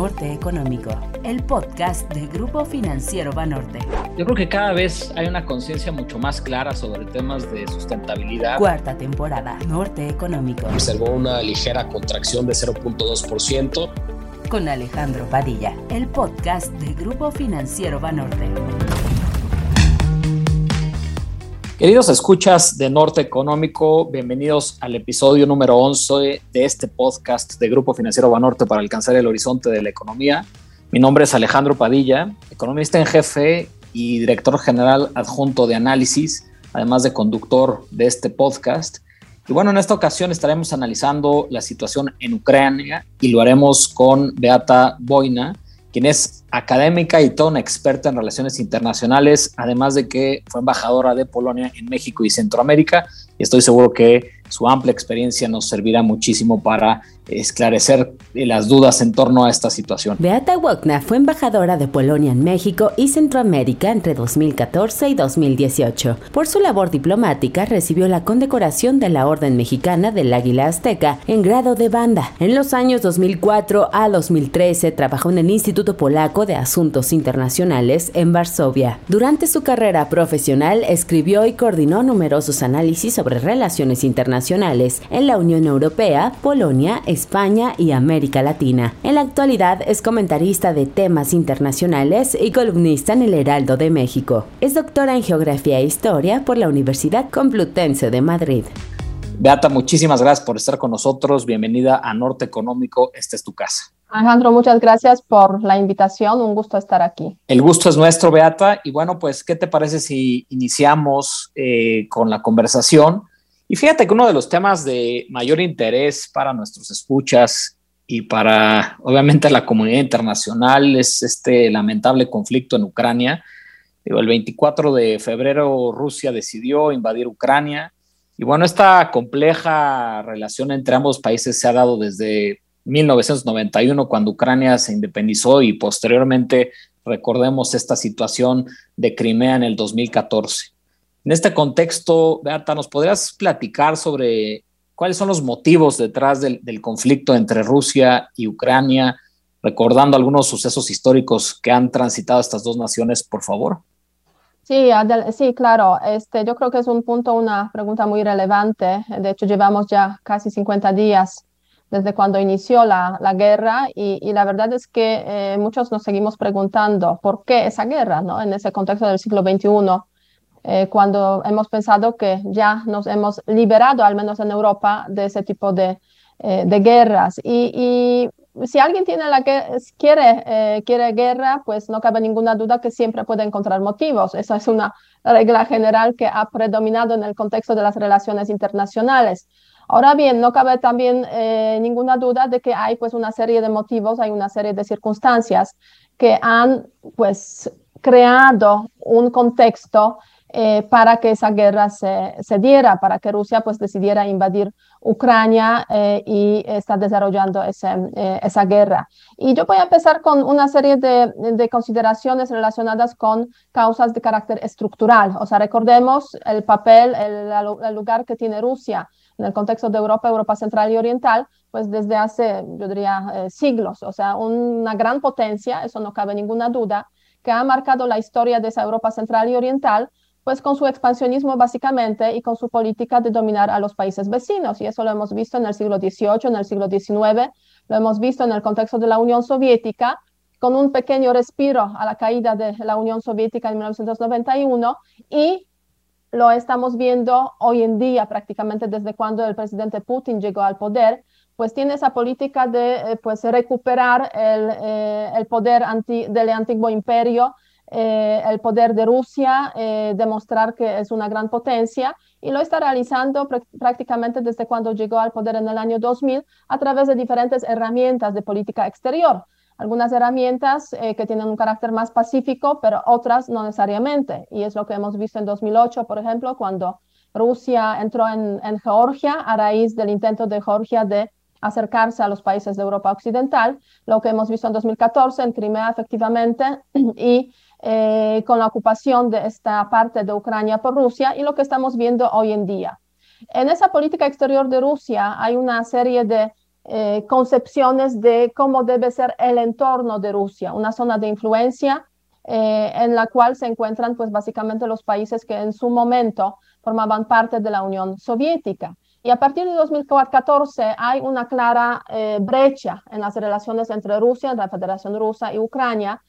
Norte Económico, el podcast del Grupo Financiero Banorte. Yo creo que cada vez hay una conciencia mucho más clara sobre temas de sustentabilidad. Cuarta temporada, Norte Económico. Observó una ligera contracción de 0.2%. Con Alejandro Padilla, el podcast del Grupo Financiero Banorte. Queridos escuchas de Norte Económico, bienvenidos al episodio número 11 de este podcast de Grupo Financiero Banorte para alcanzar el horizonte de la economía. Mi nombre es Alejandro Padilla, economista en jefe y director general adjunto de análisis, además de conductor de este podcast. Y bueno, en esta ocasión estaremos analizando la situación en Ucrania y lo haremos con Beata Boina, quien es académica y toda una experta en relaciones internacionales, además de que fue embajadora de Polonia en México y Centroamérica. Y estoy seguro que su amplia experiencia nos servirá muchísimo para esclarecer las dudas en torno a esta situación. Beata Wokna fue embajadora de Polonia en México y Centroamérica entre 2014 y 2018. Por su labor diplomática recibió la condecoración de la Orden Mexicana del Águila Azteca en grado de banda. En los años 2004 a 2013 trabajó en el Instituto Polaco de Asuntos Internacionales en Varsovia. Durante su carrera profesional escribió y coordinó numerosos análisis sobre relaciones internacionales en la Unión Europea, Polonia, España y América Latina. En la actualidad es comentarista de temas internacionales y columnista en el Heraldo de México. Es doctora en Geografía e Historia por la Universidad Complutense de Madrid. Beata, muchísimas gracias por estar con nosotros. Bienvenida a Norte Económico. Esta es tu casa. Alejandro, muchas gracias por la invitación. Un gusto estar aquí. El gusto es nuestro, Beata. Y bueno, pues, ¿qué te parece si iniciamos eh, con la conversación? Y fíjate que uno de los temas de mayor interés para nuestros escuchas y para, obviamente, la comunidad internacional es este lamentable conflicto en Ucrania. El 24 de febrero Rusia decidió invadir Ucrania. Y bueno, esta compleja relación entre ambos países se ha dado desde 1991, cuando Ucrania se independizó, y posteriormente recordemos esta situación de Crimea en el 2014. En este contexto, Beata, ¿nos podrías platicar sobre cuáles son los motivos detrás del, conflicto entre Rusia y Ucrania, recordando algunos sucesos históricos que han transitado estas dos naciones, por favor? Sí, sí, claro. Este, yo creo que es un punto, una pregunta muy relevante. De hecho, llevamos ya casi 50 días desde cuando inició la, la guerra y, la verdad es que eh, muchos nos seguimos preguntando por qué esa guerra, ¿no? En ese contexto del siglo XXI eh, cuando hemos pensado que ya nos hemos liberado, al menos en Europa, de ese tipo de, eh, de guerras. Y, si alguien tiene la que, quiere, eh, quiere guerra, pues no cabe ninguna duda que siempre puede encontrar motivos. Esa es una regla general que ha predominado en el contexto de las relaciones internacionales. Ahora bien, no cabe también ninguna duda de que hay pues una serie de motivos, hay una serie de circunstancias que han pues creado un contexto eh, para que esa guerra se, se, diera, para que Rusia pues decidiera invadir Ucrania eh, y está desarrollando ese, eh, esa guerra. Y yo voy a empezar con una serie de, de, consideraciones relacionadas con causas de carácter estructural. O sea, recordemos el papel, el, el lugar que tiene Rusia en el contexto de Europa, Europa Central y Oriental, pues desde hace, yo diría, siglos. O sea, una gran potencia, eso no cabe ninguna duda, que ha marcado la historia de esa Europa Central y Oriental pues con su expansionismo básicamente y con su política de dominar a los países vecinos. Y eso lo hemos visto en el siglo XVIII, en el siglo XIX, lo hemos visto en el contexto de la Unión Soviética, con un pequeño respiro a la caída de la Unión Soviética en 1991 y lo estamos viendo hoy en día prácticamente desde cuando el presidente Putin llegó al poder, pues tiene esa política de eh, pues recuperar el, eh, el poder anti, del antiguo imperio, eh, el poder de Rusia, eh, demostrar que es una gran potencia y lo está realizando prácticamente desde cuando llegó al poder en el año 2000 a través de diferentes herramientas de política exterior. Algunas herramientas eh, que tienen un carácter más pacífico, pero otras no necesariamente. Y es lo que hemos visto en 2008, por ejemplo, cuando Rusia entró en, en Georgia a raíz del intento de Georgia de acercarse a los países de Europa Occidental, lo que hemos visto en 2014 en Crimea efectivamente y eh, con la ocupación de esta parte de Ucrania por Rusia y lo que estamos viendo hoy en día. En esa política exterior de Rusia hay una serie de eh, concepciones de cómo debe ser el entorno de Rusia, una zona de influencia eh, en la cual se encuentran pues básicamente los países que en su momento formaban parte de la Unión Soviética. Y a partir de 2014 hay una clara brecha en las relaciones entre Rusia, la Federación Rusa y Ucrania,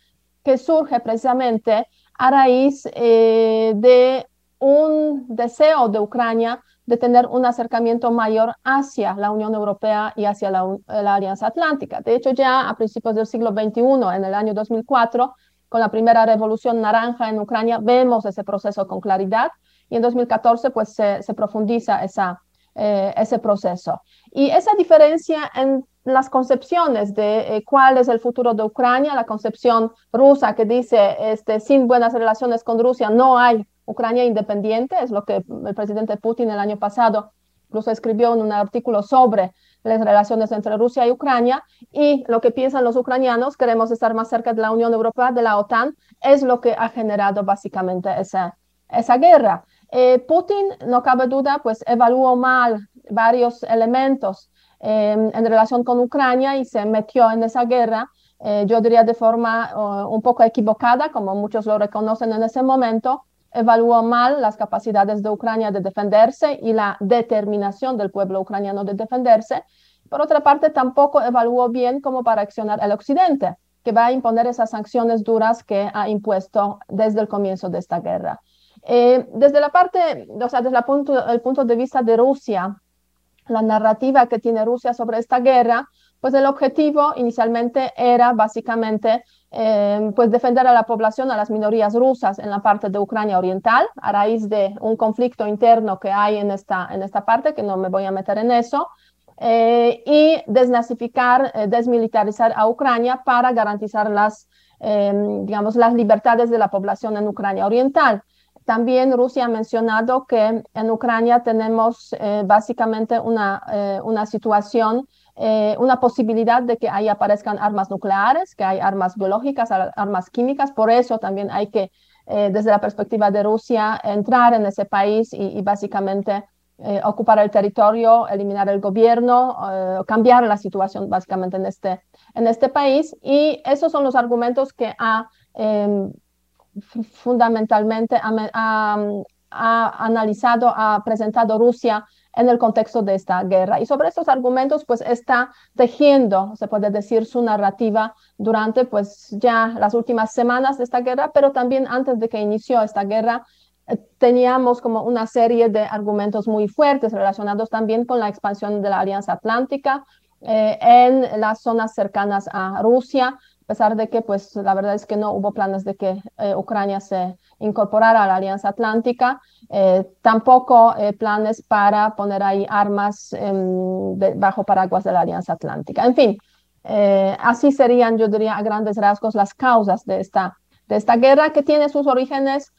que surge precisamente a raíz de un deseo de Ucrania de tener un acercamiento mayor hacia la Unión Europea y hacia la, Alianza Atlántica. De hecho, ya a principios del siglo XXI, en el año 2004, con la primera revolución naranja en Ucrania, vemos ese proceso con claridad y en 2014 pues se, profundiza esa, eh, ese proceso. Y esa diferencia en las concepciones de eh, cuál es el futuro de Ucrania, la concepción rusa que dice, este, sin buenas relaciones con Rusia no hay Ucrania independiente, es lo que el presidente Putin el año pasado incluso escribió en un artículo sobre las relaciones entre Rusia y Ucrania y lo que piensan los ucranianos, queremos estar más cerca de la Unión Europea, de la OTAN, es lo que ha generado básicamente esa, esa guerra. Eh, Putin, no cabe duda, pues evaluó mal varios elementos em, en relación con Ucrania y se metió en esa guerra, eh, yo diría de forma uh, un poco equivocada, como muchos lo reconocen en ese momento, evaluó mal las capacidades de Ucrania de defenderse y la determinación del pueblo ucraniano de defenderse. Por otra parte, tampoco evaluó bien cómo para accionar el Occidente, que va a imponer esas sanciones duras que ha impuesto desde el comienzo de esta guerra. Eh, desde la parte, o sea, desde el punto, el punto de vista de Rusia, la narrativa que tiene Rusia sobre esta guerra, pues el objetivo inicialmente era básicamente eh, pues defender a la población, a las minorías rusas en la parte de Ucrania Oriental, a raíz de un conflicto interno que hay en esta, en esta parte, que no me voy a meter en eso, eh, y desnazificar, eh, desmilitarizar a Ucrania para garantizar las, digamos, las libertades de la población en Ucrania Oriental. También Rusia ha mencionado que en Ucrania tenemos básicamente una, una situación eh, una posibilidad de que ahí aparezcan armas nucleares, que hay armas biológicas, armas químicas. Por eso también hay que, eh, desde la perspectiva de Rusia, entrar en ese país y, básicamente eh, ocupar el territorio, eliminar el gobierno, cambiar la situación básicamente en este, en este país. Y esos son los argumentos que ha em, fundamentalmente ha, analizado, ha presentado Rusia en el contexto de esta guerra. Y sobre estos argumentos, pues está tejiendo, se puede decir, su narrativa durante pues ya las últimas semanas de esta guerra, pero también antes de que inició esta guerra, eh, teníamos como una serie de argumentos muy fuertes relacionados también con la expansión de la Alianza Atlántica eh, en las zonas cercanas a Rusia, pesar de que pues la verdad es que no hubo planes de que eh, Ucrania se incorporara a la Alianza Atlántica, eh, tampoco eh, planes para poner ahí armas em, bajo paraguas de la Alianza Atlántica. En fin, así serían, yo diría, a grandes rasgos las causas de esta, de esta guerra que tiene sus orígenes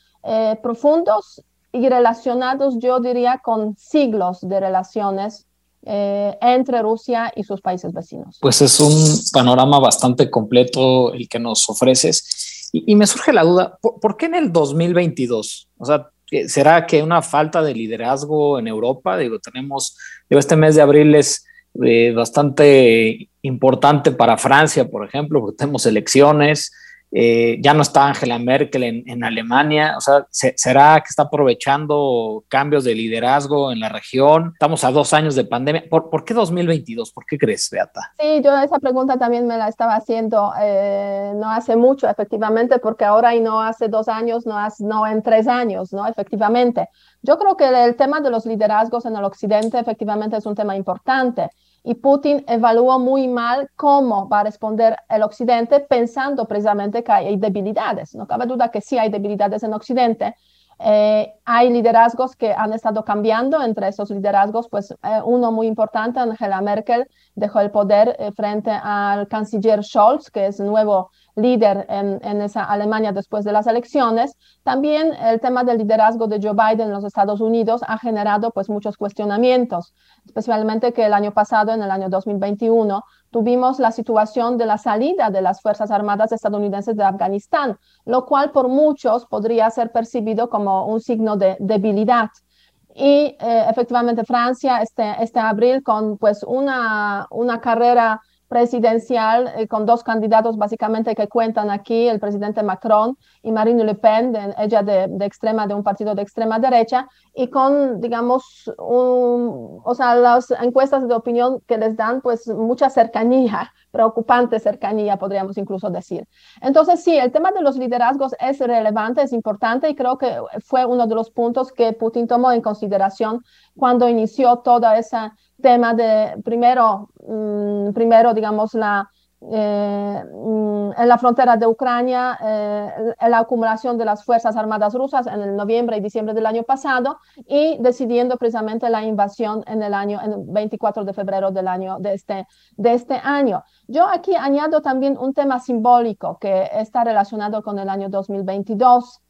profundos y relacionados, yo diría, con siglos de relaciones entre Rusia y sus países vecinos. Pues es un panorama bastante completo el que nos ofreces. Y, me surge la duda, ¿por, qué en el 2022? O sea, ¿será que una falta de liderazgo en Europa? Digo, tenemos, este mes de abril es eh, bastante importante para Francia, por ejemplo, porque tenemos elecciones. Eh, ya no está Angela Merkel en, Alemania, o sea, ¿será que está aprovechando cambios de liderazgo en la región? Estamos a dos años de pandemia. ¿Por, qué 2022? ¿Por qué crees, Beata? Sí, yo esa pregunta también me la estaba haciendo eh, no hace mucho, efectivamente, porque ahora y no hace dos años, no, hace, no en tres años, ¿no? Efectivamente. Yo creo que el tema de los liderazgos en el occidente efectivamente es un tema importante y Putin evaluó muy mal cómo va a responder el Occidente pensando precisamente que hay debilidades. No cabe duda que sí hay debilidades en Occidente. Eh, hay liderazgos que han estado cambiando, entre esos liderazgos, pues eh, uno muy importante, Angela Merkel, dejó el poder eh, frente al canciller Scholz, que es nuevo líder en, en, esa Alemania después de las elecciones. También el tema del liderazgo de Joe Biden en los Estados Unidos ha generado pues muchos cuestionamientos, especialmente que el año pasado, en el año 2021, tuvimos la situación de la salida de las Fuerzas Armadas estadounidenses de Afganistán, lo cual por muchos podría ser percibido como un signo de debilidad. y eh, efectivamente Francia este, este abril con pues una, una carrera presidencial eh, con dos candidatos básicamente que cuentan aquí, el presidente Macron y Marine Le Pen, ella de, de, extrema, de un partido de extrema derecha, y con, digamos, un, o sea, las encuestas de opinión que les dan pues mucha cercanía, preocupante cercanía, podríamos incluso decir. Entonces, sí, el tema de los liderazgos es relevante, es importante y creo que fue uno de los puntos que Putin tomó en consideración cuando inició toda esa tema de, primero, mm, primero digamos, la, eh, mm, en la frontera de Ucrania, eh, la acumulación de las Fuerzas Armadas rusas en el noviembre y diciembre del año pasado y decidiendo precisamente la invasión en el año, en el 24 de febrero del año, de este, de este año. Yo aquí añado también un tema simbólico que está relacionado con el año 2022.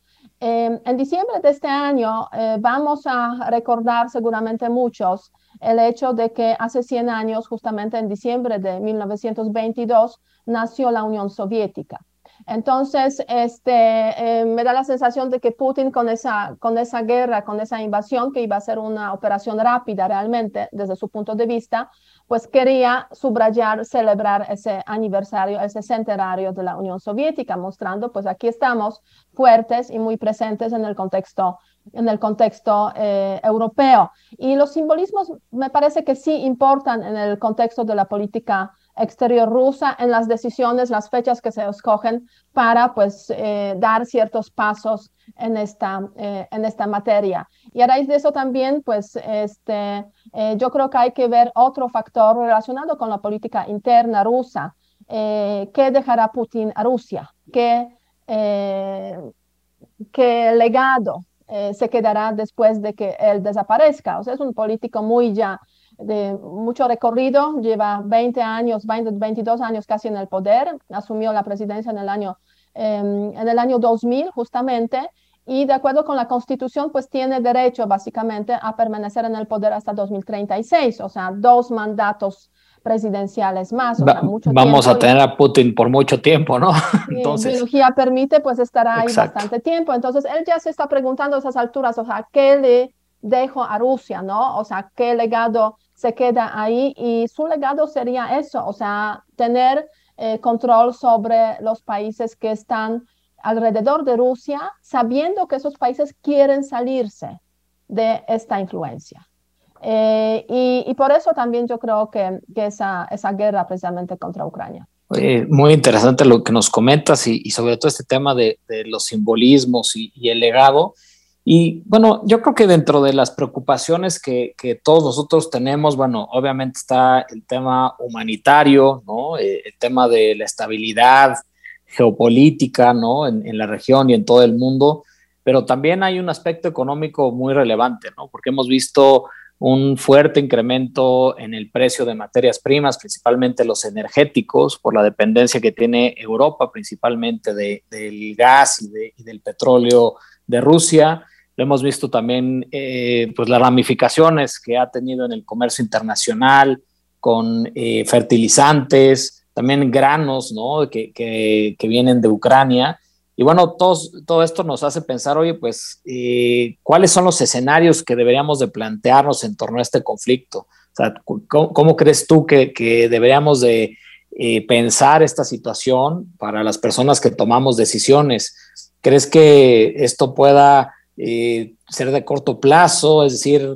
Eh, en diciembre de este año vamos a recordar seguramente muchos el hecho de que hace 100 años, justamente en diciembre de 1922, nació la Unión Soviética. Entonces, este, eh, me da la sensación de que Putin con esa, con esa guerra, con esa invasión, que iba a ser una operación rápida realmente desde su punto de vista, pues quería subrayar, celebrar ese aniversario, ese centenario de la Unión Soviética, mostrando, pues aquí estamos fuertes y muy presentes en el contexto en el contexto eh, europeo. Y los simbolismos me parece que sí importan en el contexto de la política exterior rusa, en las decisiones, las fechas que se escogen para pues eh, dar ciertos pasos en esta, eh, en esta materia. Y a raíz de eso también, pues este, yo creo que hay que ver otro factor relacionado con la política interna rusa. ¿Qué dejará Putin a Rusia? ¿Qué, qué legado eh, se quedará después de que él desaparezca. O sea, es un político muy ya de mucho recorrido, lleva 20 años, 20, 22 años casi en el poder, asumió la presidencia en el año, em, en el año 2000 justamente, y de acuerdo con la constitución, pues tiene derecho básicamente a permanecer en el poder hasta 2036, o sea, dos mandatos presidenciales más. vamos a tener a Putin por mucho tiempo, ¿no? Entonces, la biología permite, pues estará ahí bastante tiempo. Entonces, él ya se está preguntando a esas alturas, o sea, ¿qué le dejo a Rusia, no? O sea, ¿qué legado se queda ahí? Y su legado sería eso, o sea, tener eh, control sobre los países que están alrededor de Rusia, sabiendo que esos países quieren salirse de esta influencia. Eh, y, por eso también yo creo que, que esa, esa, guerra precisamente contra Ucrania. muy interesante lo que nos comentas y, sobre todo este tema de, de los simbolismos y, y, el legado. Y bueno, yo creo que dentro de las preocupaciones que, que todos nosotros tenemos, bueno, obviamente está el tema humanitario, ¿no? Eh, el tema de la estabilidad geopolítica, ¿no? En, en la región y en todo el mundo, pero también hay un aspecto económico muy relevante, ¿no? Porque hemos visto un fuerte incremento en el precio de materias primas, principalmente los energéticos, por la dependencia que tiene Europa, principalmente del gas y, del petróleo de Rusia. Lo hemos visto también, eh, pues las ramificaciones que ha tenido en el comercio internacional con eh, fertilizantes, también granos, ¿no? Que, que, que vienen de Ucrania y bueno, todo esto nos hace pensar, oye, pues, eh, ¿cuáles son los escenarios que deberíamos de plantearnos en torno a este conflicto? O sea, ¿cómo, crees tú que, deberíamos de eh, pensar esta situación para las personas que tomamos decisiones? ¿Crees que esto pueda eh, ser de corto plazo, es decir,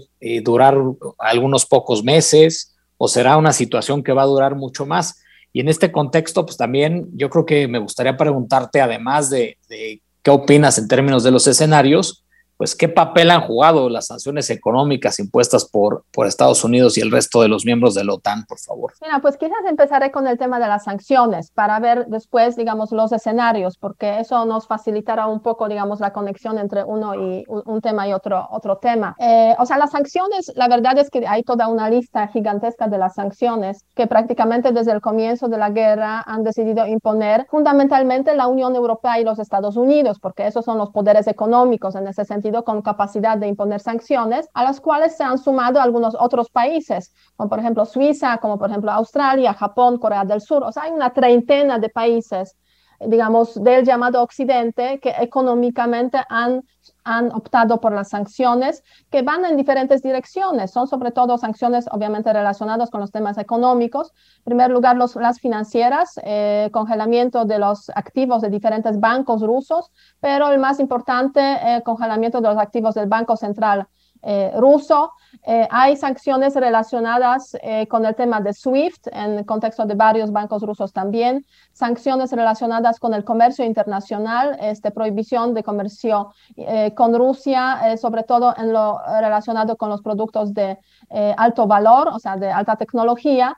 durar algunos pocos meses, o será una situación que va a durar mucho más? Y en este contexto, pues también yo creo que me gustaría preguntarte, además de, de qué opinas en términos de los escenarios, pues qué papel han jugado las sanciones económicas impuestas por, por Estados Unidos y el resto de los miembros de la OTAN, por favor. Mira, pues quizás empezaré con el tema de las sanciones para ver después, digamos, los escenarios, porque eso nos facilitará un poco, digamos, la conexión entre uno y un, tema y otro, otro tema. Eh, o sea, las sanciones, la verdad es que hay toda una lista gigantesca de las sanciones que prácticamente desde el comienzo de la guerra han decidido imponer fundamentalmente la Unión Europea y los Estados Unidos, porque esos son los poderes económicos en ese sentido con capacidad de imponer sanciones, a las cuales se han sumado algunos otros países, como por ejemplo Suiza, como por ejemplo Australia, Japón, Corea del Sur. O sea, hay una treintena de países digamos, del llamado Occidente, que económicamente han, han optado por las sanciones, que van en diferentes direcciones. Son sobre todo sanciones obviamente relacionadas con los temas económicos. En primer lugar, los, las financieras, eh, congelamiento de los activos de diferentes bancos rusos, pero el más importante, eh, congelamiento de los activos del Banco Central eh, ruso. Eh, hay sanciones relacionadas eh, con el tema de SWIFT en el contexto de varios bancos rusos también, sanciones relacionadas con el comercio internacional, este, prohibición de comercio con Rusia, sobre todo en lo relacionado con los productos de alto valor, o sea, de alta tecnología,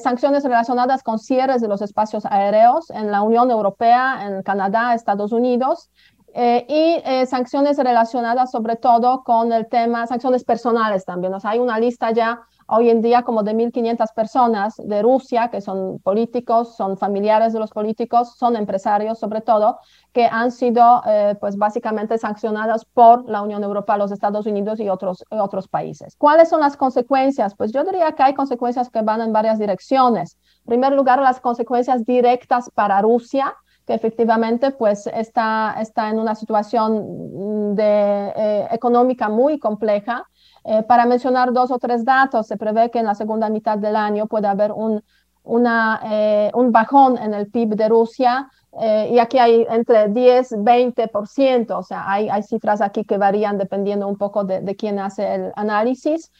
sanciones relacionadas con cierres de los espacios aéreos en la Unión Europea, en Canadá, Estados Unidos, eh, y eh, sanciones relacionadas sobre todo con el tema, sanciones personales también. O hay una lista ya hoy en día como de 1.500 personas de Rusia que son políticos, son familiares de los políticos, son empresarios sobre todo, que han sido eh, pues básicamente sancionadas por la Unión Europea, los Estados Unidos y otros, otros países. ¿Cuáles son las consecuencias? Pues yo diría que hay consecuencias que van en varias direcciones. En primer lugar, las consecuencias directas para Rusia que efectivamente pues está, está en una situación de, eh, económica muy compleja. Eh, para mencionar dos o tres datos, se prevé que en la segunda mitad del año puede haber un, una, eh, un bajón en el PIB de Rusia y aquí hay entre 10 20%, o sea, hay, hay cifras aquí que varían dependiendo un poco de, de quién hace el análisis.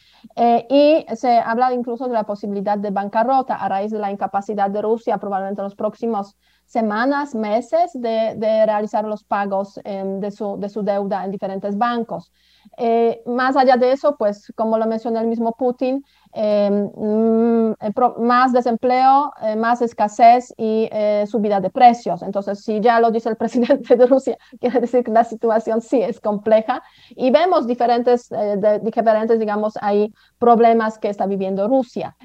y se habla incluso de la posibilidad de bancarrota a raíz de la incapacidad de Rusia probablemente en los próximos semanas, meses de, realizar los pagos em, de, su, de, su, deuda en diferentes bancos. Eh, más allá de eso, pues como lo mencionó el mismo Putin, em, mm, más desempleo, eh, más escasez y eh, subida de precios. Entonces, si ya lo dice el presidente de Rusia, quiere decir que la situación sí es compleja y vemos diferentes, diferentes digamos, hay problemas que está viviendo Rusia.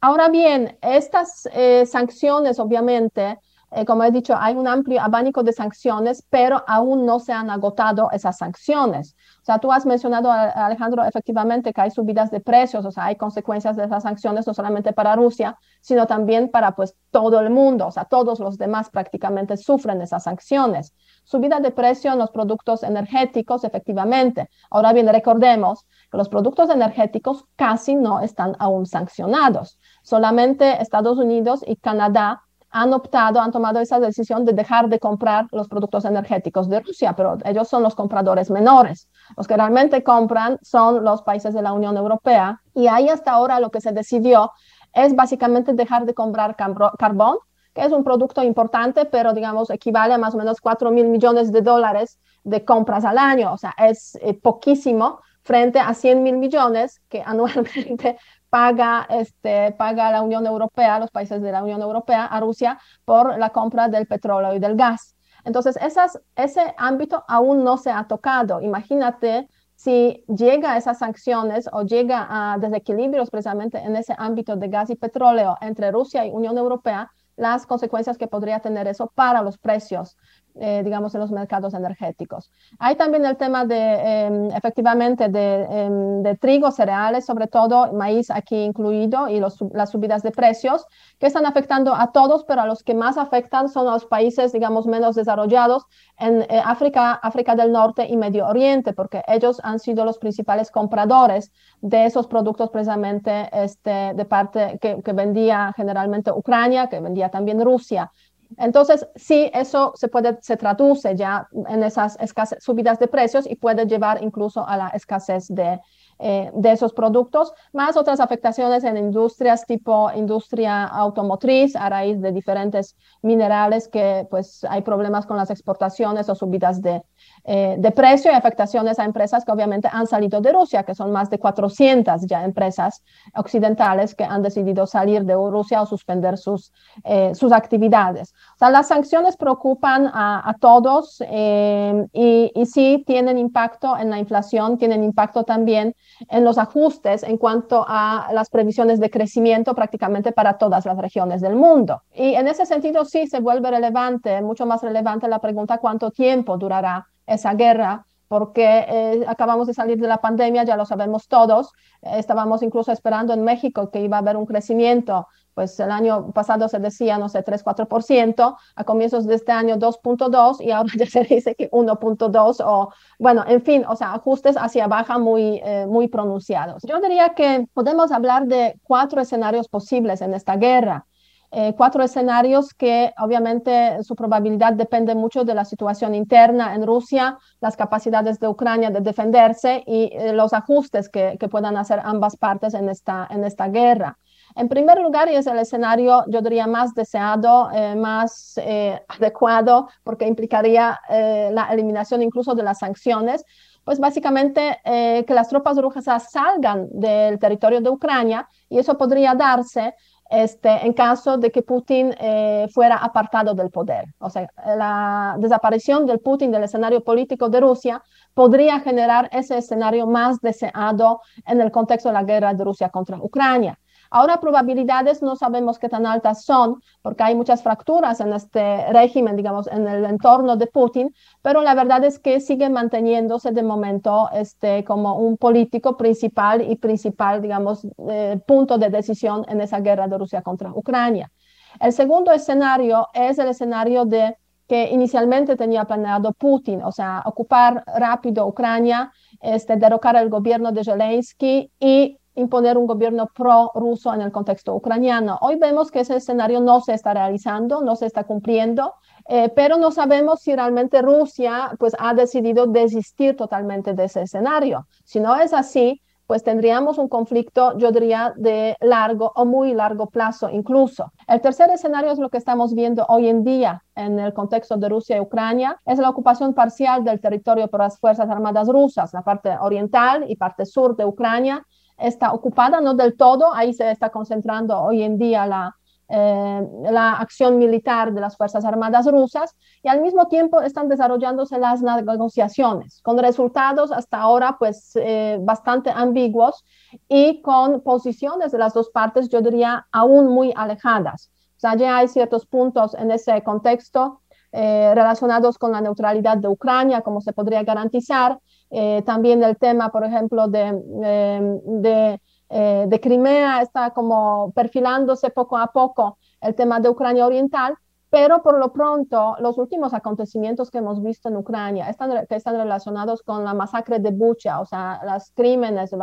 ahora bien, estas sanciones, obviamente, eh, como he dicho, hay un amplio abanico de sanciones, pero aún no se han agotado esas sanciones. O sea, tú has mencionado, Alejandro, efectivamente que hay subidas de precios, o sea, hay consecuencias de esas sanciones no solamente para Rusia, sino también para pues todo el mundo, o sea, todos los demás prácticamente sufren esas sanciones. Subida de precio en los productos energéticos, efectivamente. Ahora bien, recordemos que los productos energéticos casi no están aún sancionados. Solamente Estados Unidos y Canadá han optado, han tomado esa decisión de dejar de comprar los productos energéticos de Rusia, pero ellos son los compradores menores. Los que realmente compran son los países de la Unión Europea y ahí hasta ahora lo que se decidió es básicamente dejar de comprar carbón, que es un producto importante, pero digamos equivale a más o menos 4 mil millones de dólares de compras al año, o sea, es eh, poquísimo frente a 100 mil millones que anualmente paga, este, paga la Unión Europea, los países de la Unión Europea a Rusia por la compra del petróleo y del gas. Entonces, esas, ese ámbito aún no se ha tocado. Imagínate si llega a esas sanciones o llega a desequilibrios precisamente en ese ámbito de gas y petróleo entre Rusia y Unión Europea, las consecuencias que podría tener eso para los precios eh, digamos, en los mercados energéticos. Hay también el tema de, em, efectivamente, de, em, de, trigo, cereales, sobre todo maíz aquí incluido, y los, las subidas de precios, que están afectando a todos, pero a los que más afectan son los países, digamos, menos desarrollados en eh, África, África del Norte y Medio Oriente, porque ellos han sido los principales compradores de esos productos precisamente este, de parte que, que vendía generalmente Ucrania, que vendía también Rusia. Entonces, sí, eso se puede, se traduce ya en esas subidas de precios y puede llevar incluso a la escasez de, eh, de esos productos, más otras afectaciones en industrias tipo industria automotriz a raíz de diferentes minerales que pues hay problemas con las exportaciones o subidas de, eh, de precio y afectaciones a empresas que obviamente han salido de Rusia, que son más de 400 ya empresas occidentales que han decidido salir de Rusia o suspender sus, eh, sus actividades. O sea, las sanciones preocupan a, todos eh, y, y sí tienen impacto en la inflación, tienen impacto también en los ajustes en cuanto a las previsiones de crecimiento prácticamente para todas las regiones del mundo. Y en ese sentido sí se vuelve relevante, mucho más relevante la pregunta cuánto tiempo durará esa guerra, porque eh, acabamos de salir de la pandemia, ya lo sabemos todos, estábamos incluso esperando en México que iba a haber un crecimiento pues el año pasado se decía, no sé, 3-4%, a comienzos de este año 2.2 y ahora ya se dice que 1.2 o, bueno, en fin, o sea, ajustes hacia baja muy, eh, muy pronunciados. Yo diría que podemos hablar de cuatro escenarios posibles en esta guerra. Eh, cuatro escenarios que obviamente su probabilidad depende mucho de la situación interna en Rusia, las capacidades de Ucrania de defenderse y eh, los ajustes que, que, puedan hacer ambas partes en esta, en esta guerra. En primer lugar, y es el escenario, yo diría, más deseado, eh, más adecuado, porque implicaría la eliminación incluso de las sanciones, pues básicamente que las tropas rusas salgan del territorio de Ucrania y eso podría darse este, en caso de que Putin eh, fuera apartado del poder. O sea, la desaparición del Putin del escenario político de Rusia podría generar ese escenario más deseado en el contexto de la guerra de Rusia contra Ucrania. Ahora probabilidades no sabemos qué tan altas son, porque hay muchas fracturas en este régimen, digamos, en el entorno de Putin, pero la verdad es que sigue manteniéndose de momento este, como un político principal y principal, digamos, eh, punto de decisión en esa guerra de Rusia contra Ucrania. El segundo escenario es el escenario de que inicialmente tenía planeado Putin, o sea, ocupar rápido Ucrania, este, derrocar el gobierno de Zelensky y imponer un gobierno pro-ruso en el contexto ucraniano. Hoy vemos que ese escenario no se está realizando, no se está cumpliendo, eh, pero no sabemos si realmente Rusia pues, ha decidido desistir totalmente de ese escenario. Si no es así, pues tendríamos un conflicto, yo diría, de largo o muy largo plazo incluso. El tercer escenario es lo que estamos viendo hoy en día en el contexto de Rusia y Ucrania, es la ocupación parcial del territorio por las Fuerzas Armadas rusas, la parte oriental y parte sur de Ucrania, está ocupada, no del todo, ahí se está concentrando hoy en día la, eh, la acción militar de las Fuerzas Armadas rusas y al mismo tiempo están desarrollándose las negociaciones con resultados hasta ahora pues eh, bastante ambiguos y con posiciones de las dos partes yo diría aún muy alejadas. O sea, ya hay ciertos puntos en ese contexto eh, relacionados con la neutralidad de Ucrania, cómo se podría garantizar, eh, también el tema, por ejemplo, de, de, eh, de, Crimea está como perfilándose poco a poco el tema de Ucrania Oriental, pero por lo pronto los últimos acontecimientos que hemos visto en Ucrania están, que están relacionados con la masacre de Bucha, o sea, los crímenes,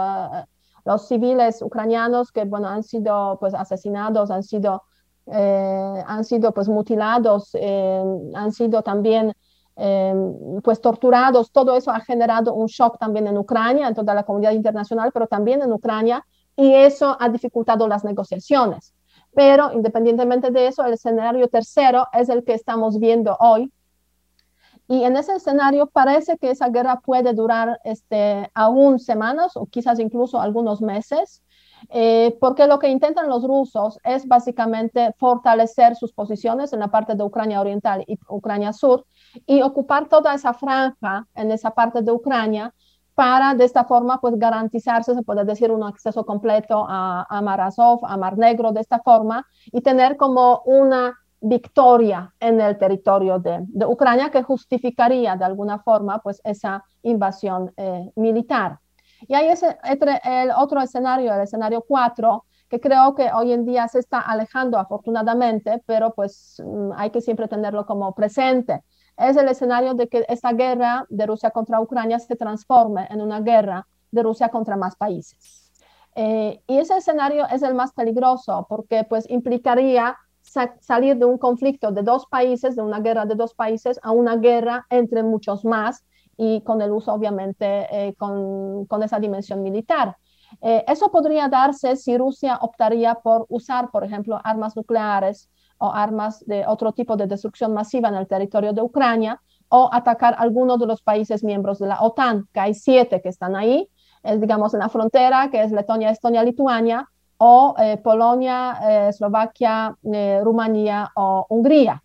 los civiles ucranianos que bueno, han sido pues, asesinados, han sido, eh, han sido pues, mutilados, han sido también Em, pues torturados, todo eso ha generado un shock también en Ucrania, en toda la comunidad internacional, pero también en Ucrania, y eso ha dificultado las negociaciones. Pero independientemente de eso, el escenario tercero es el que estamos viendo hoy. Y en ese escenario parece que esa guerra puede durar este, aún semanas o quizás incluso algunos meses. Eh, porque lo que intentan los rusos es básicamente fortalecer sus posiciones en la parte de Ucrania Oriental y Ucrania Sur y ocupar toda esa franja en esa parte de Ucrania para de esta forma pues garantizarse, se puede decir, un acceso completo a, a Mar Azov, a Mar Negro de esta forma y tener como una victoria en el territorio de, de Ucrania que justificaría de alguna forma pues esa invasión eh, militar. Y hay ese, el otro escenario, el escenario 4, que creo que hoy en día se está alejando afortunadamente, pero pues mm, hay que siempre tenerlo como presente. Es el escenario de que esta guerra de Rusia contra Ucrania se transforme en una guerra de Rusia contra más países. Eh, y ese escenario es el más peligroso porque pues implicaría salir de un conflicto de dos países, de una guerra de dos países, a una guerra entre muchos más y con el uso obviamente eh, con, con, esa dimensión militar. Eh, eso podría darse si Rusia optaría por usar, por ejemplo, armas nucleares o armas de otro tipo de destrucción masiva en el territorio de Ucrania o atacar alguno de los países miembros de la OTAN, que hay siete que están ahí, es, digamos en la frontera, que es Letonia, Estonia, Lituania, o eh, Polonia, Eslovaquia, Rumanía o Hungría.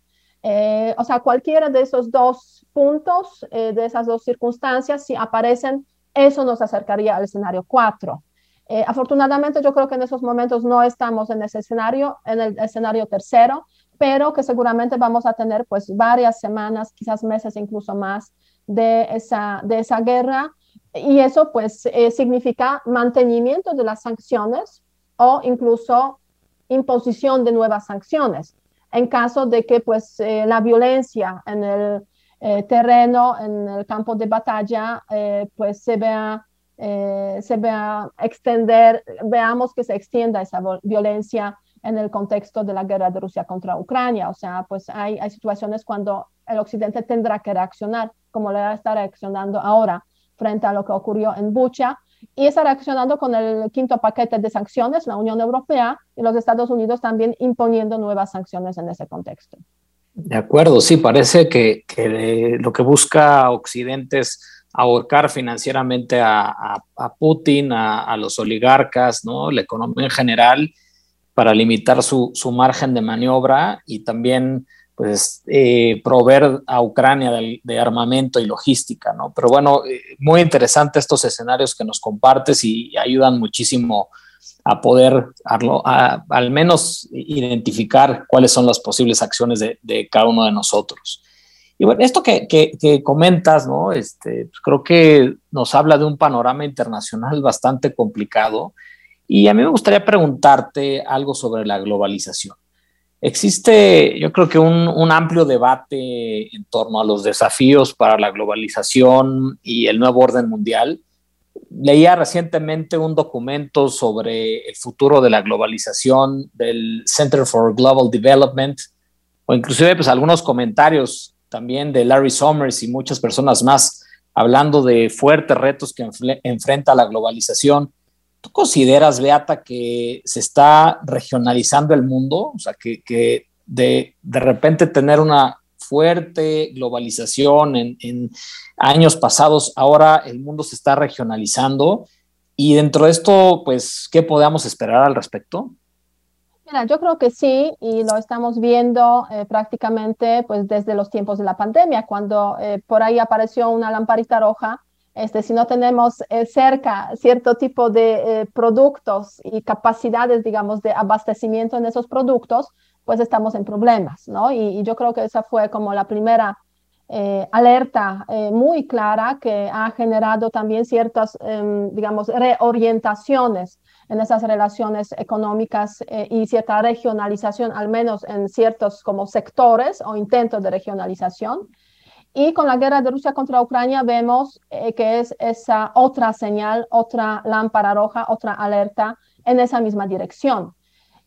Eh, o sea, cualquiera de esos dos puntos, eh, de esas dos circunstancias, si aparecen, eso nos acercaría al escenario 4. Eh, afortunadamente, yo creo que en esos momentos no estamos en ese escenario, en el escenario tercero, pero que seguramente vamos a tener pues varias semanas, quizás meses, incluso más de esa, de esa guerra. Y eso pues significa mantenimiento de las sanciones o incluso imposición de nuevas sanciones en caso de que pues eh, la violencia en el eh, terreno, en el campo de batalla, eh, pues se vea, se vea extender, veamos que se extienda esa violencia en el contexto de la guerra de Rusia contra Ucrania. O sea, pues hay, situaciones cuando el Occidente tendrá que reaccionar, como le está reaccionando ahora frente a lo que ocurrió en Bucha, y está reaccionando con el quinto paquete de sanciones, la Unión Europea y los Estados Unidos también imponiendo nuevas sanciones en ese contexto. De acuerdo, sí, parece que, lo que busca Occidente es ahorcar financieramente a, Putin, a, los oligarcas, ¿no? la economía en general, para limitar su, su margen de maniobra y también pues eh, proveer a Ucrania de, armamento y logística, ¿no? Pero bueno, eh, muy interesante estos escenarios que nos compartes y, ayudan muchísimo a poder al menos identificar cuáles son las posibles acciones de, cada uno de nosotros. Y bueno, esto que, comentas, ¿no? Este, pues creo que nos habla de un panorama internacional bastante complicado y a mí me gustaría preguntarte algo sobre la globalización. Existe, yo creo que un, amplio debate en torno a los desafíos para la globalización y el nuevo orden mundial. Leía recientemente un documento sobre el futuro de la globalización del Center for Global Development, o inclusive pues, algunos comentarios también de Larry Summers y muchas personas más hablando de fuertes retos que enfrenta la globalización ¿Tú consideras, Beata, que se está regionalizando el mundo? O sea, que, de, repente tener una fuerte globalización en, años pasados, ahora el mundo se está regionalizando. Y dentro de esto, pues, ¿qué podemos esperar al respecto? Mira, yo creo que sí, y lo estamos viendo eh, prácticamente pues desde los tiempos de la pandemia, cuando eh, por ahí apareció una lamparita roja este, si no tenemos eh, cerca cierto tipo de eh, productos y capacidades, digamos, de abastecimiento en esos productos, pues estamos en problemas, ¿no? Y, yo creo que esa fue como la primera eh, alerta muy clara que ha generado también ciertas, em, digamos, reorientaciones en esas relaciones económicas y cierta regionalización, al menos en ciertos como sectores o intentos de regionalización. Y con la guerra de Rusia contra Ucrania vemos eh, que es esa otra señal, otra lámpara roja, otra alerta en esa misma dirección.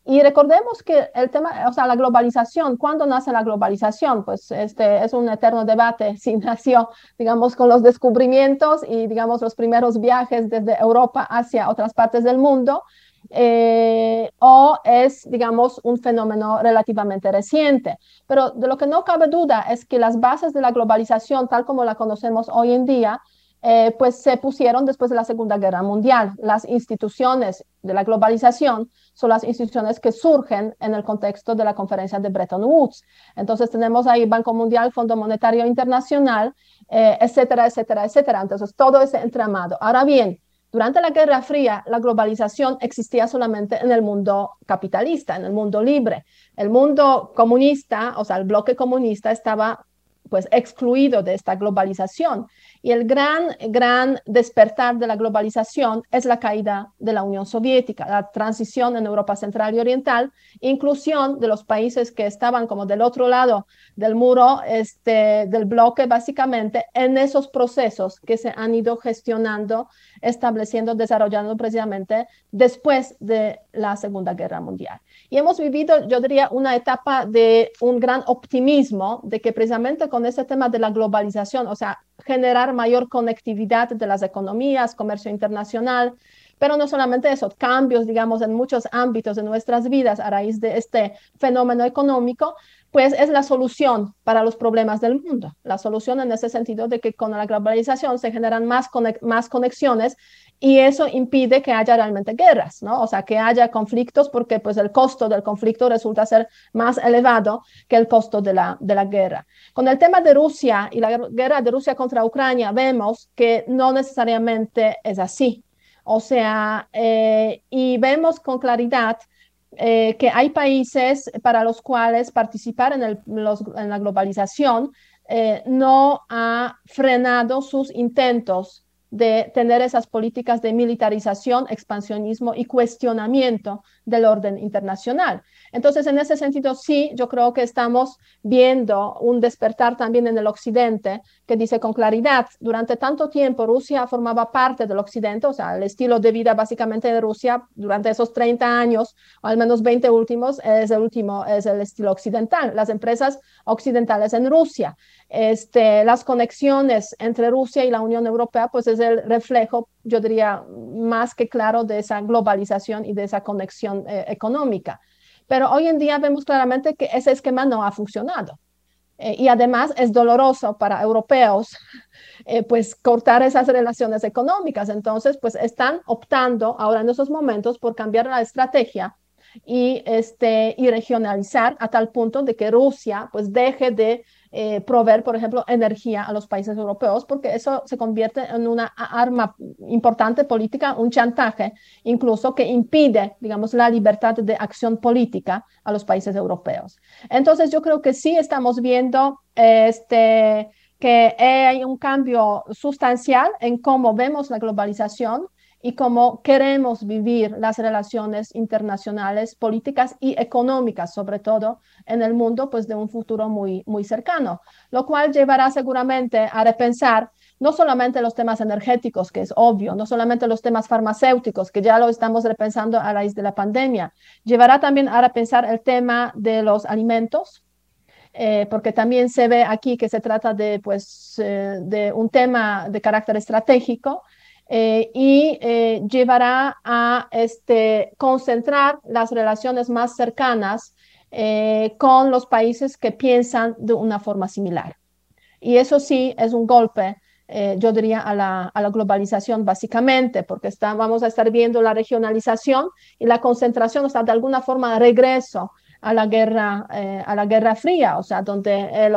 Y recordemos que el tema, o sea, la globalización, ¿cuándo nace la globalización? Pues este es un eterno debate si nació, digamos, con los descubrimientos y, digamos, los primeros viajes desde Europa hacia otras partes del mundo, eh, o es, digamos, un fenómeno relativamente reciente. Pero de lo que no cabe duda es que las bases de la globalización, tal como la conocemos hoy en día, eh, pues se pusieron después de la Segunda Guerra Mundial. Las instituciones de la globalización son las instituciones que surgen en el contexto de la conferencia de Bretton Woods. Entonces tenemos ahí Banco Mundial, Fondo Monetario Internacional, eh, etcétera, etcétera, etcétera. Entonces todo ese entramado. Ahora bien, durante la Guerra Fría, la globalización existía solamente en el mundo capitalista, en el mundo libre. El mundo comunista, o sea, el bloque comunista estaba pues excluido de esta globalización. Y el gran, gran despertar de la globalización es la caída de la Unión Soviética, la transición en Europa Central y Oriental, inclusión de los países que estaban como del otro lado del muro este, del bloque, básicamente, en esos procesos que se han ido gestionando, estableciendo, desarrollando precisamente después de la Segunda Guerra Mundial. Y hemos vivido, yo diría, una etapa de un gran optimismo de que precisamente con ese tema de la globalización, o sea, generar mayor conectividad de las economías, comercio internacional, pero no solamente eso, cambios, digamos, en muchos ámbitos de nuestras vidas a raíz de este fenómeno económico, pues es la solución para los problemas del mundo. La solución en ese sentido de que con la globalización se generan más, más conexiones y eso impide que haya realmente guerras, ¿no? O sea, que haya conflictos porque pues el costo del conflicto resulta ser más elevado que el costo de la, de la guerra. Con el tema de Rusia y la guerra de Rusia contra Ucrania, vemos que no necesariamente es así. O sea, eh, y vemos con claridad eh, que hay países para los cuales participar en, el, la globalización eh, no ha frenado sus intentos de tener esas políticas de militarización, expansionismo y cuestionamiento del orden internacional. Entonces, en ese sentido, sí, yo creo que estamos viendo un despertar también en el Occidente que dice con claridad, durante tanto tiempo Rusia formaba parte del Occidente, o sea, el estilo de vida básicamente de Rusia durante esos 30 años, o al menos 20 últimos, es el último, es el estilo occidental, las empresas occidentales en Rusia. Este, las conexiones entre Rusia y la Unión Europea, pues es el reflejo, yo diría, más que claro de esa globalización y de esa conexión eh, económica. Pero hoy en día vemos claramente que ese esquema no ha funcionado. Eh, y además es doloroso para europeos, eh, pues cortar esas relaciones económicas. Entonces, pues están optando ahora en esos momentos por cambiar la estrategia y, este, y regionalizar a tal punto de que Rusia pues deje de eh, proveer, por ejemplo, energía a los países europeos, porque eso se convierte en una arma importante política, un chantaje, incluso que impide, digamos, la libertad de acción política a los países europeos. Entonces, yo creo que sí estamos viendo este, que hay un cambio sustancial en cómo vemos la globalización y cómo queremos vivir las relaciones internacionales, políticas y económicas, sobre todo en el mundo, pues de un futuro muy, muy cercano, lo cual llevará seguramente a repensar no solamente los temas energéticos, que es obvio, no solamente los temas farmacéuticos, que ya lo estamos repensando a raíz de la pandemia, llevará también a repensar el tema de los alimentos, eh, porque también se ve aquí que se trata de, pues, eh, de un tema de carácter estratégico eh, y eh, llevará a este, concentrar las relaciones más cercanas eh, con los países que piensan de una forma similar. Y eso sí es un golpe, yo diría, a la, a la, globalización básicamente, porque está, vamos a estar viendo la regionalización y la concentración, o sea, de alguna forma regreso a la guerra, eh, a la guerra fría, o sea, donde el,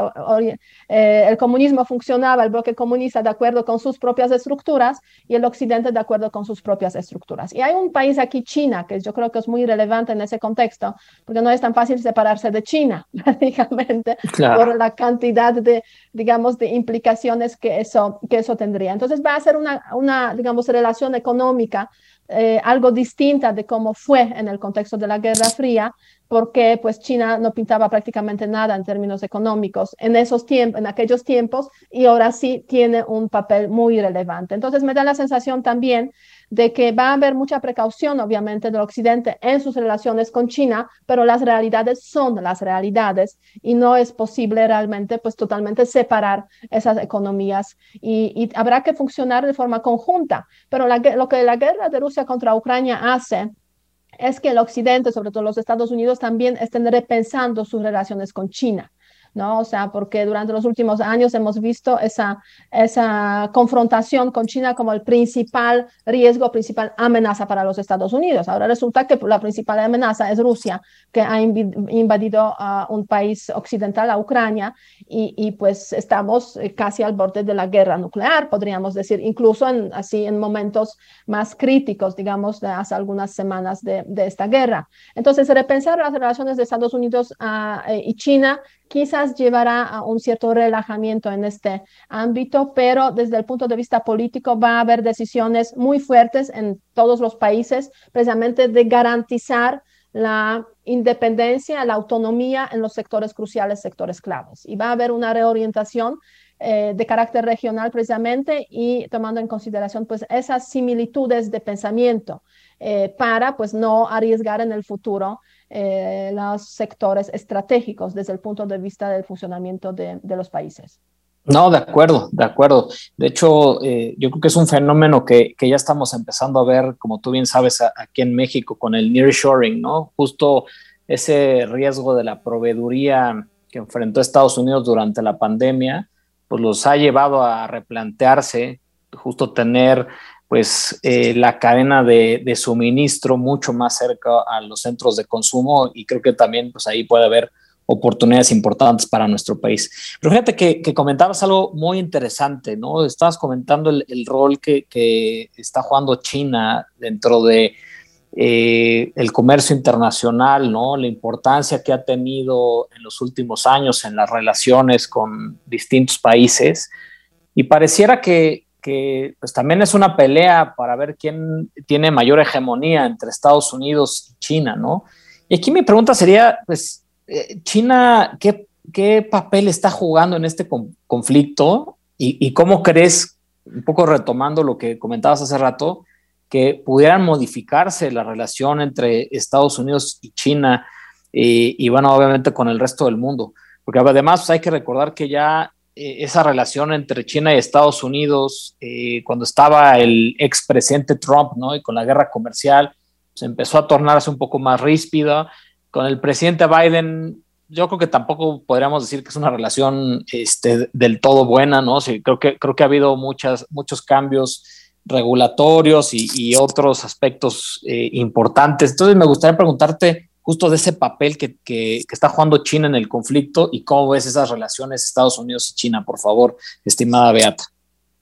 eh, el, comunismo funcionaba, el bloque comunista de acuerdo con sus propias estructuras y el occidente de acuerdo con sus propias estructuras. Y hay un país aquí, China, que yo creo que es muy relevante en ese contexto, porque no es tan fácil separarse de China, prácticamente, por la cantidad de, digamos, de implicaciones que eso, que eso tendría. Entonces va a ser una, una digamos, relación económica eh, algo distinta de cómo fue en el contexto de la Guerra Fría, porque pues China no pintaba prácticamente nada en términos económicos en esos tiempos, en aquellos tiempos, y ahora sí tiene un papel muy relevante. Entonces me da la sensación también de que va a haber mucha precaución, obviamente, del Occidente en sus relaciones con China, pero las realidades son las realidades y no es posible realmente, pues, totalmente separar esas economías y, habrá que funcionar de forma conjunta. Pero lo que la guerra de Rusia contra Ucrania hace es que el Occidente, sobre todo los Estados Unidos, también estén repensando sus relaciones con China. ¿No? O sea, porque durante los últimos años hemos visto esa, esa confrontación con China como el principal riesgo, principal amenaza para los Estados Unidos. Ahora resulta que la principal amenaza es Rusia, que ha invadido a un país occidental, a Ucrania, y, y, pues estamos eh, casi al borde de la guerra nuclear, podríamos decir, incluso en, así en momentos más críticos, digamos, de hace algunas semanas de, de esta guerra. Entonces, repensar las relaciones de Estados Unidos ah, y China quizás llevará a un cierto relajamiento en este ámbito, pero desde el punto de vista político va a haber decisiones muy fuertes en todos los países, precisamente de garantizar la independencia, la autonomía en los sectores cruciales, sectores claves. Y va a haber una reorientación eh, de carácter regional precisamente y tomando en consideración pues esas similitudes de pensamiento eh, para pues no arriesgar en el futuro eh, los sectores estratégicos desde el punto de vista del funcionamiento de, los países. No, de acuerdo, de acuerdo. De hecho, eh, yo creo que es un fenómeno que, ya estamos empezando a ver, como tú bien sabes, aquí en México con el nearshoring, ¿no? Justo ese riesgo de la proveeduría que enfrentó Estados Unidos durante la pandemia, pues los ha llevado a replantearse, justo tener pues eh, la cadena de, suministro mucho más cerca a los centros de consumo y creo que también pues ahí puede haber oportunidades importantes para nuestro país. Pero fíjate que, comentabas algo muy interesante, ¿no? Estabas comentando el, rol que, está jugando China dentro de eh, el comercio internacional, ¿no? La importancia que ha tenido en los últimos años en las relaciones con distintos países. Y pareciera que, que pues, también es una pelea para ver quién tiene mayor hegemonía entre Estados Unidos y China, ¿no? Y aquí mi pregunta sería, pues, eh, China, ¿qué, papel está jugando en este conflicto y, y cómo crees, un poco retomando lo que comentabas hace rato, que pudieran modificarse la relación entre Estados Unidos y China y, bueno, obviamente con el resto del mundo. Porque además pues, hay que recordar que ya eh, esa relación entre China y Estados Unidos, eh, cuando estaba el expresidente Trump, ¿no? Y con la guerra comercial, se empezó a tornarse un poco más ríspida. Con el presidente Biden, yo creo que tampoco podríamos decir que es una relación este, del todo buena, ¿no? Sí, creo, que, creo que ha habido muchas, muchos cambios regulatorios y, otros aspectos eh, importantes. Entonces me gustaría preguntarte justo de ese papel que, que, está jugando China en el conflicto y cómo ves esas relaciones Estados Unidos y China, por favor, estimada Beata.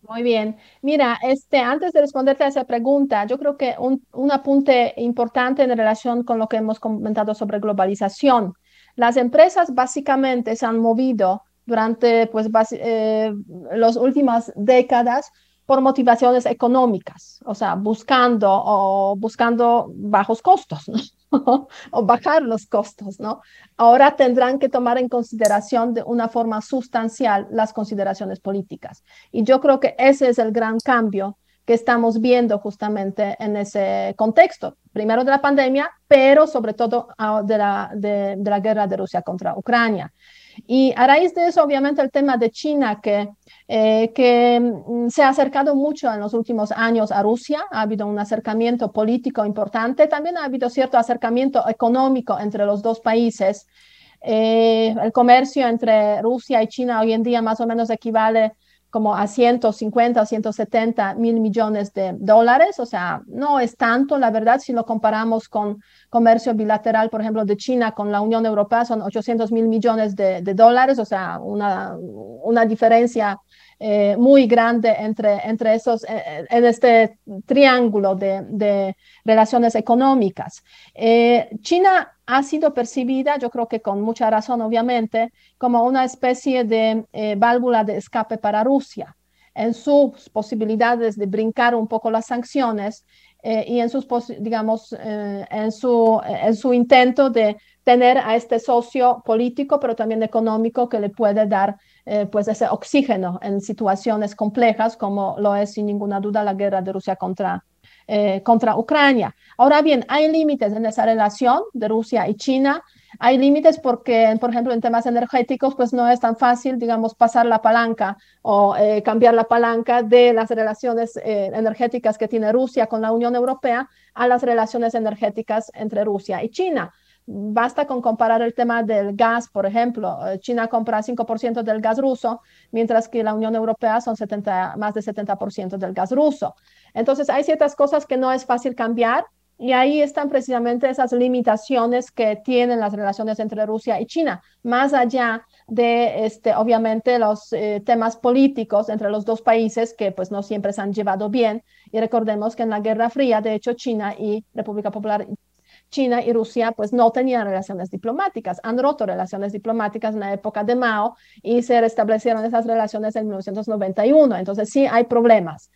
Muy bien. Mira, este, antes de responderte a esa pregunta, yo creo que un, un apunte importante en relación con lo que hemos comentado sobre globalización. Las empresas básicamente se han movido durante pues, eh, las últimas décadas por motivaciones económicas, o sea, buscando o buscando bajos costos. o bajar los costos, ¿no? Ahora tendrán que tomar en consideración de una forma sustancial las consideraciones políticas. Y yo creo que ese es el gran cambio que estamos viendo justamente en ese contexto, primero de la pandemia, pero sobre todo ah, de la, de, de la guerra de Rusia contra Ucrania. Y a raíz de eso, obviamente, el tema de China, que, eh, que mm, se ha acercado mucho en los últimos años a Rusia, ha habido un acercamiento político importante, también ha habido cierto acercamiento económico entre los dos países. Eh, el comercio entre Rusia y China hoy en día más o menos equivale como a 150 o 170 mil millones de dólares, o sea, no es tanto, la verdad, si lo comparamos con comercio bilateral, por ejemplo, de China con la Unión Europea, son 800 mil millones de, dólares, o sea, una, una diferencia eh, muy grande entre, entre esos, eh, eh, en este triángulo de, relaciones económicas. China ha sido percibida, yo creo que con mucha razón, obviamente, como una especie de válvula de escape para Rusia en sus posibilidades de brincar un poco las sanciones y en sus, digamos, en, su, en su intento de tener a este socio político, pero también económico que le puede dar eh, pues ese oxígeno en situaciones complejas como lo es sin ninguna duda la guerra de Rusia contra, eh, contra Ucrania. Ahora bien, hay límites en esa relación de Rusia y China. Hay límites porque, por ejemplo, en temas energéticos, pues no es tan fácil, digamos, pasar la palanca o eh, cambiar la palanca de las relaciones energéticas que tiene Rusia con la Unión Europea a las relaciones energéticas entre Rusia y China. Basta con comparar el tema del gas, por ejemplo. Eh, China compra 5% del gas ruso, mientras que la Unión Europea son 70, más de 70% del gas ruso. Entonces, hay ciertas cosas que no es fácil cambiar y ahí están precisamente esas limitaciones que tienen las relaciones entre Rusia y China, más allá de, este, obviamente, los eh, temas políticos entre los dos países que pues no siempre se han llevado bien. Y recordemos que en la Guerra Fría, de hecho, China y República Popular China y Rusia pues no tenían relaciones diplomáticas, han roto relaciones diplomáticas en la época de Mao y se restablecieron esas relaciones en 1991, entonces sí hay problemas.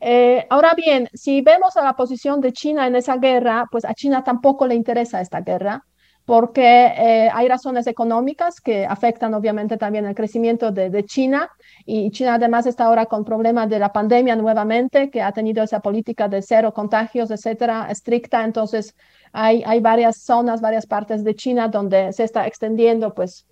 Eh, ahora bien, si vemos a la posición de China en esa guerra, pues a China tampoco le interesa esta guerra porque eh, hay razones económicas que afectan obviamente también el crecimiento de, de, China y China además está ahora con problemas de la pandemia nuevamente, que ha tenido esa política de cero contagios, etcétera, estricta, entonces hay, hay varias zonas, varias partes de China donde se está extendiendo, pues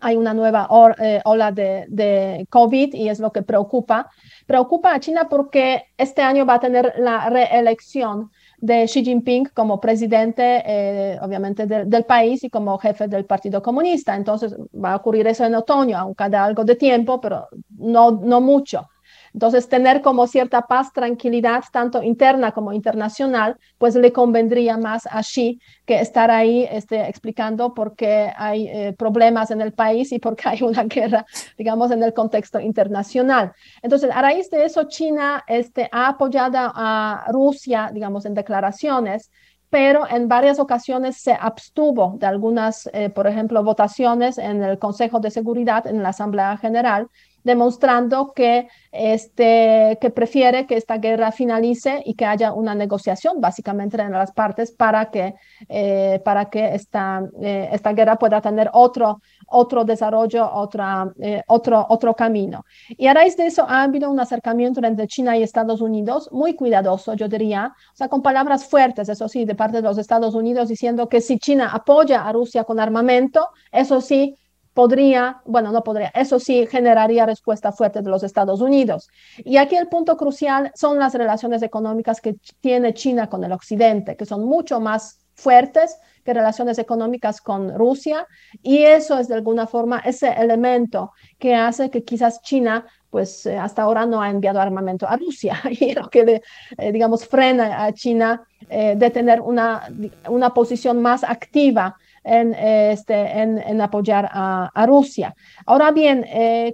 hay una nueva eh, ola de, de, COVID y es lo que preocupa. Preocupa a China porque este año va a tener la reelección de Xi Jinping como presidente, eh, obviamente, del país y como jefe del Partido Comunista. Entonces va a ocurrir eso en otoño, aunque da algo de tiempo, pero no, no mucho. Entonces, tener como cierta paz, tranquilidad, tanto interna como internacional, pues le convendría más a Xi que estar ahí este, explicando por qué hay eh, problemas en el país y por qué hay una guerra, digamos, en el contexto internacional. Entonces, a raíz de eso, China este, ha apoyado a Rusia, digamos, en declaraciones, pero en varias ocasiones se abstuvo de algunas, eh, por ejemplo, votaciones en el Consejo de Seguridad, en la Asamblea General, demostrando que, este, que prefiere que esta guerra finalice y que haya una negociación básicamente entre las partes para que, eh, para que esta, eh, esta guerra pueda tener otro, otro desarrollo, otra, eh, otro, otro camino. Y a raíz de eso ha habido un acercamiento entre China y Estados Unidos muy cuidadoso, yo diría, o sea, con palabras fuertes, eso sí, de parte de los Estados Unidos diciendo que si China apoya a Rusia con armamento, eso sí, podría, bueno, no podría, eso sí generaría respuesta fuerte de los Estados Unidos. Y aquí el punto crucial son las relaciones económicas que tiene China con el Occidente, que son mucho más fuertes que relaciones económicas con Rusia. Y eso es de alguna forma ese elemento que hace que quizás China pues eh, hasta ahora no ha enviado armamento a Rusia y lo que le, eh, digamos, frena a China eh, de tener una, una posición más activa en, este, en, apoyar a, Rusia. Ahora bien,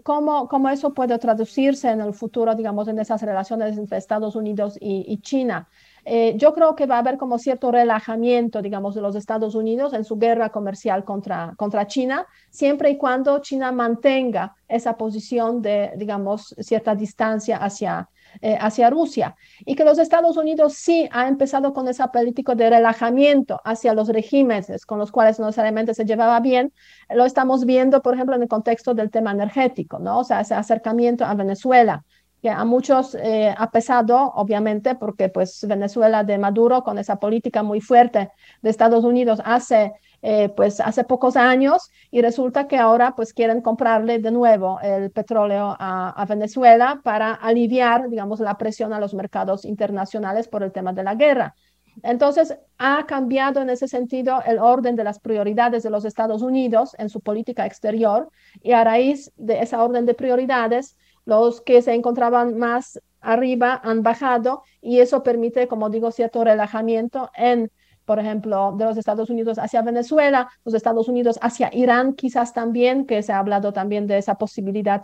¿cómo, ¿cómo, eso puede traducirse en el futuro, digamos, en esas relaciones entre Estados Unidos y China? Eh, yo creo que va a haber como cierto relajamiento, digamos, de los Estados Unidos en su guerra comercial contra, contra China, siempre y cuando China mantenga esa posición de, digamos, cierta distancia hacia, eh, hacia Rusia. Y que los Estados Unidos sí ha empezado con esa política de relajamiento hacia los regímenes con los cuales no necesariamente se llevaba bien. Lo estamos viendo, por ejemplo, en el contexto del tema energético, ¿no? O sea, ese acercamiento a Venezuela que a muchos eh, ha pesado, obviamente, porque pues Venezuela de Maduro con esa política muy fuerte de Estados Unidos hace eh, pues hace pocos años y resulta que ahora pues quieren comprarle de nuevo el petróleo a, Venezuela para aliviar, digamos, la presión a los mercados internacionales por el tema de la guerra. Entonces, ha cambiado en ese sentido el orden de las prioridades de los Estados Unidos en su política exterior y a raíz de esa orden de prioridades, los que se encontraban más arriba han bajado y eso permite, como digo, cierto relajamiento en, por ejemplo, de los Estados Unidos hacia Venezuela, los Estados Unidos hacia Irán quizás también, que se ha hablado también de esa posibilidad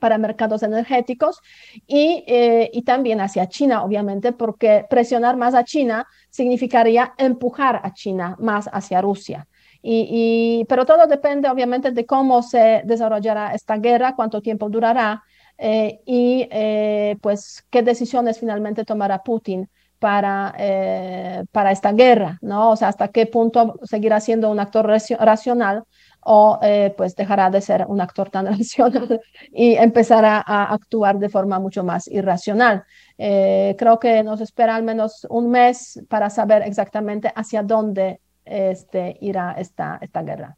para mercados energéticos y, eh, y, también hacia China, obviamente, porque presionar más a China significaría empujar a China más hacia Rusia. Y, pero todo depende, obviamente, de cómo se desarrollará esta guerra, cuánto tiempo durará eh, y eh, pues qué decisiones finalmente tomará Putin para, eh, para esta guerra, ¿no? O sea, hasta qué punto seguirá siendo un actor racional o pues dejará de ser un actor tan racional y empezará a actuar de forma mucho más irracional. creo que nos espera al menos un mes para saber exactamente hacia dónde este, irá esta, esta guerra.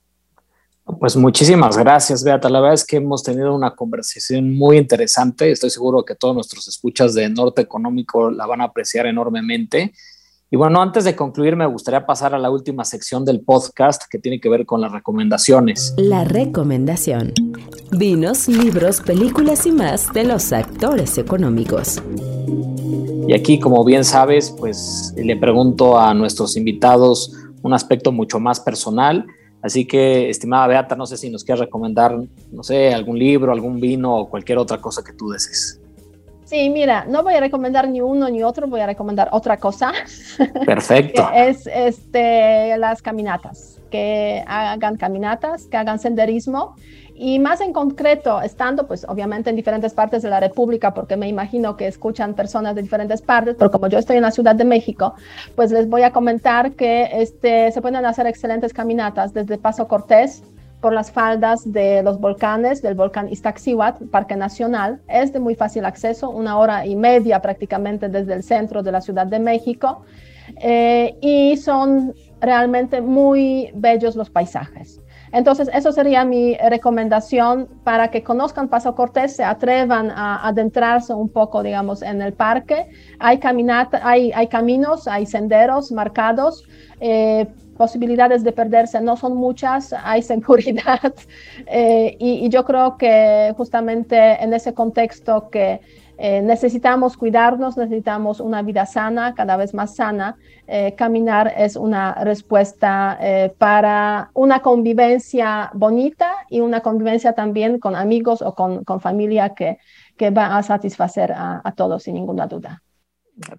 Pues muchísimas gracias, Beata. La verdad es que hemos tenido una conversación muy interesante. Estoy seguro que todos nuestros escuchas de Norte Económico la van a apreciar enormemente. Y bueno, antes de concluir, me gustaría pasar a la última sección del podcast que tiene que ver con las recomendaciones. La recomendación. Vinos, libros, películas y más de los actores económicos. Y aquí, como bien sabes, pues le pregunto a nuestros invitados un aspecto mucho más personal Así que, estimada Beata, no sé si nos quieres recomendar, no sé, algún libro, algún vino o cualquier otra cosa que tú desees. Sí, mira, no voy a recomendar ni uno ni otro, voy a recomendar otra cosa. Perfecto. es este, las caminatas, que hagan caminatas, que hagan senderismo y más en concreto, estando pues obviamente en diferentes partes de la República, porque me imagino que escuchan personas de diferentes partes, pero como yo estoy en la Ciudad de México, pues les voy a comentar que este, se pueden hacer excelentes caminatas desde Paso Cortés por las faldas de los volcanes, del volcán Iztaccíhuatl, Parque Nacional. Es de muy fácil acceso, una hora y media prácticamente desde el centro de la Ciudad de México. Eh, y son realmente muy bellos los paisajes. Entonces, eso sería mi recomendación para que conozcan Paso Cortés, se atrevan a adentrarse un poco, digamos, en el parque. Hay, caminata, hay, hay caminos, hay senderos marcados. Eh, posibilidades de perderse no son muchas, hay seguridad eh, y, y, yo creo que justamente en ese contexto que eh, necesitamos cuidarnos, necesitamos una vida sana, cada vez más sana. Eh, caminar es una respuesta eh, para una convivencia bonita y una convivencia también con amigos o con, con familia que, que, va a satisfacer a, a, todos sin ninguna duda.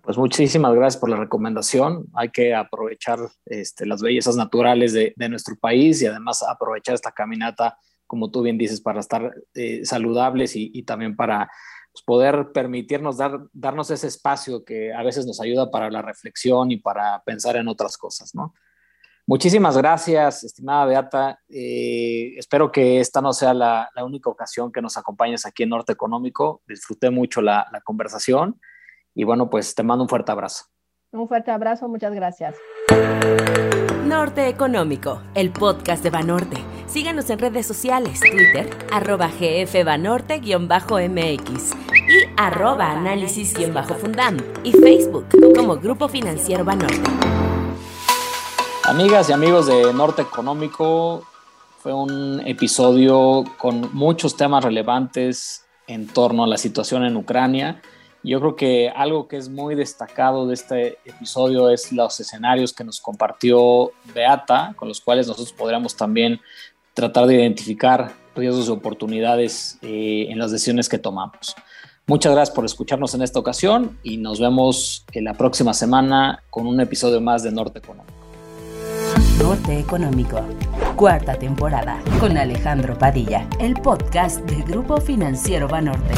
Pues muchísimas gracias por la recomendación. Hay que aprovechar este, las bellezas naturales de, de nuestro país y además aprovechar esta caminata como tú bien dices, para estar eh, saludables y, también para pues, poder permitirnos dar, darnos ese espacio que a veces nos ayuda para la reflexión y para pensar en otras cosas, ¿no? Muchísimas gracias, estimada Beata. Eh, espero que esta no sea la, única ocasión que nos acompañes aquí en Norte Económico. Disfruté mucho la, la conversación y bueno, pues te mando un fuerte abrazo. Un fuerte abrazo, muchas gracias. Norte Económico, el podcast de Banorte. Síganos en redes sociales, Twitter, arroba gfbanorte-mx y arroba análisis-fundam y Facebook como Grupo Financiero Banorte. Amigas y amigos de Norte Económico, fue un episodio con muchos temas relevantes en torno a la situación en Ucrania. Yo creo que algo que es muy destacado de este episodio es los escenarios que nos compartió Beata, con los cuales nosotros podríamos también tratar de identificar riesgos y oportunidades eh, en las decisiones que tomamos. Muchas gracias por escucharnos en esta ocasión y nos vemos en la próxima semana con un episodio más de Norte Económico. Norte Económico, cuarta temporada, con Alejandro Padilla, el podcast del Grupo Financiero Banorte.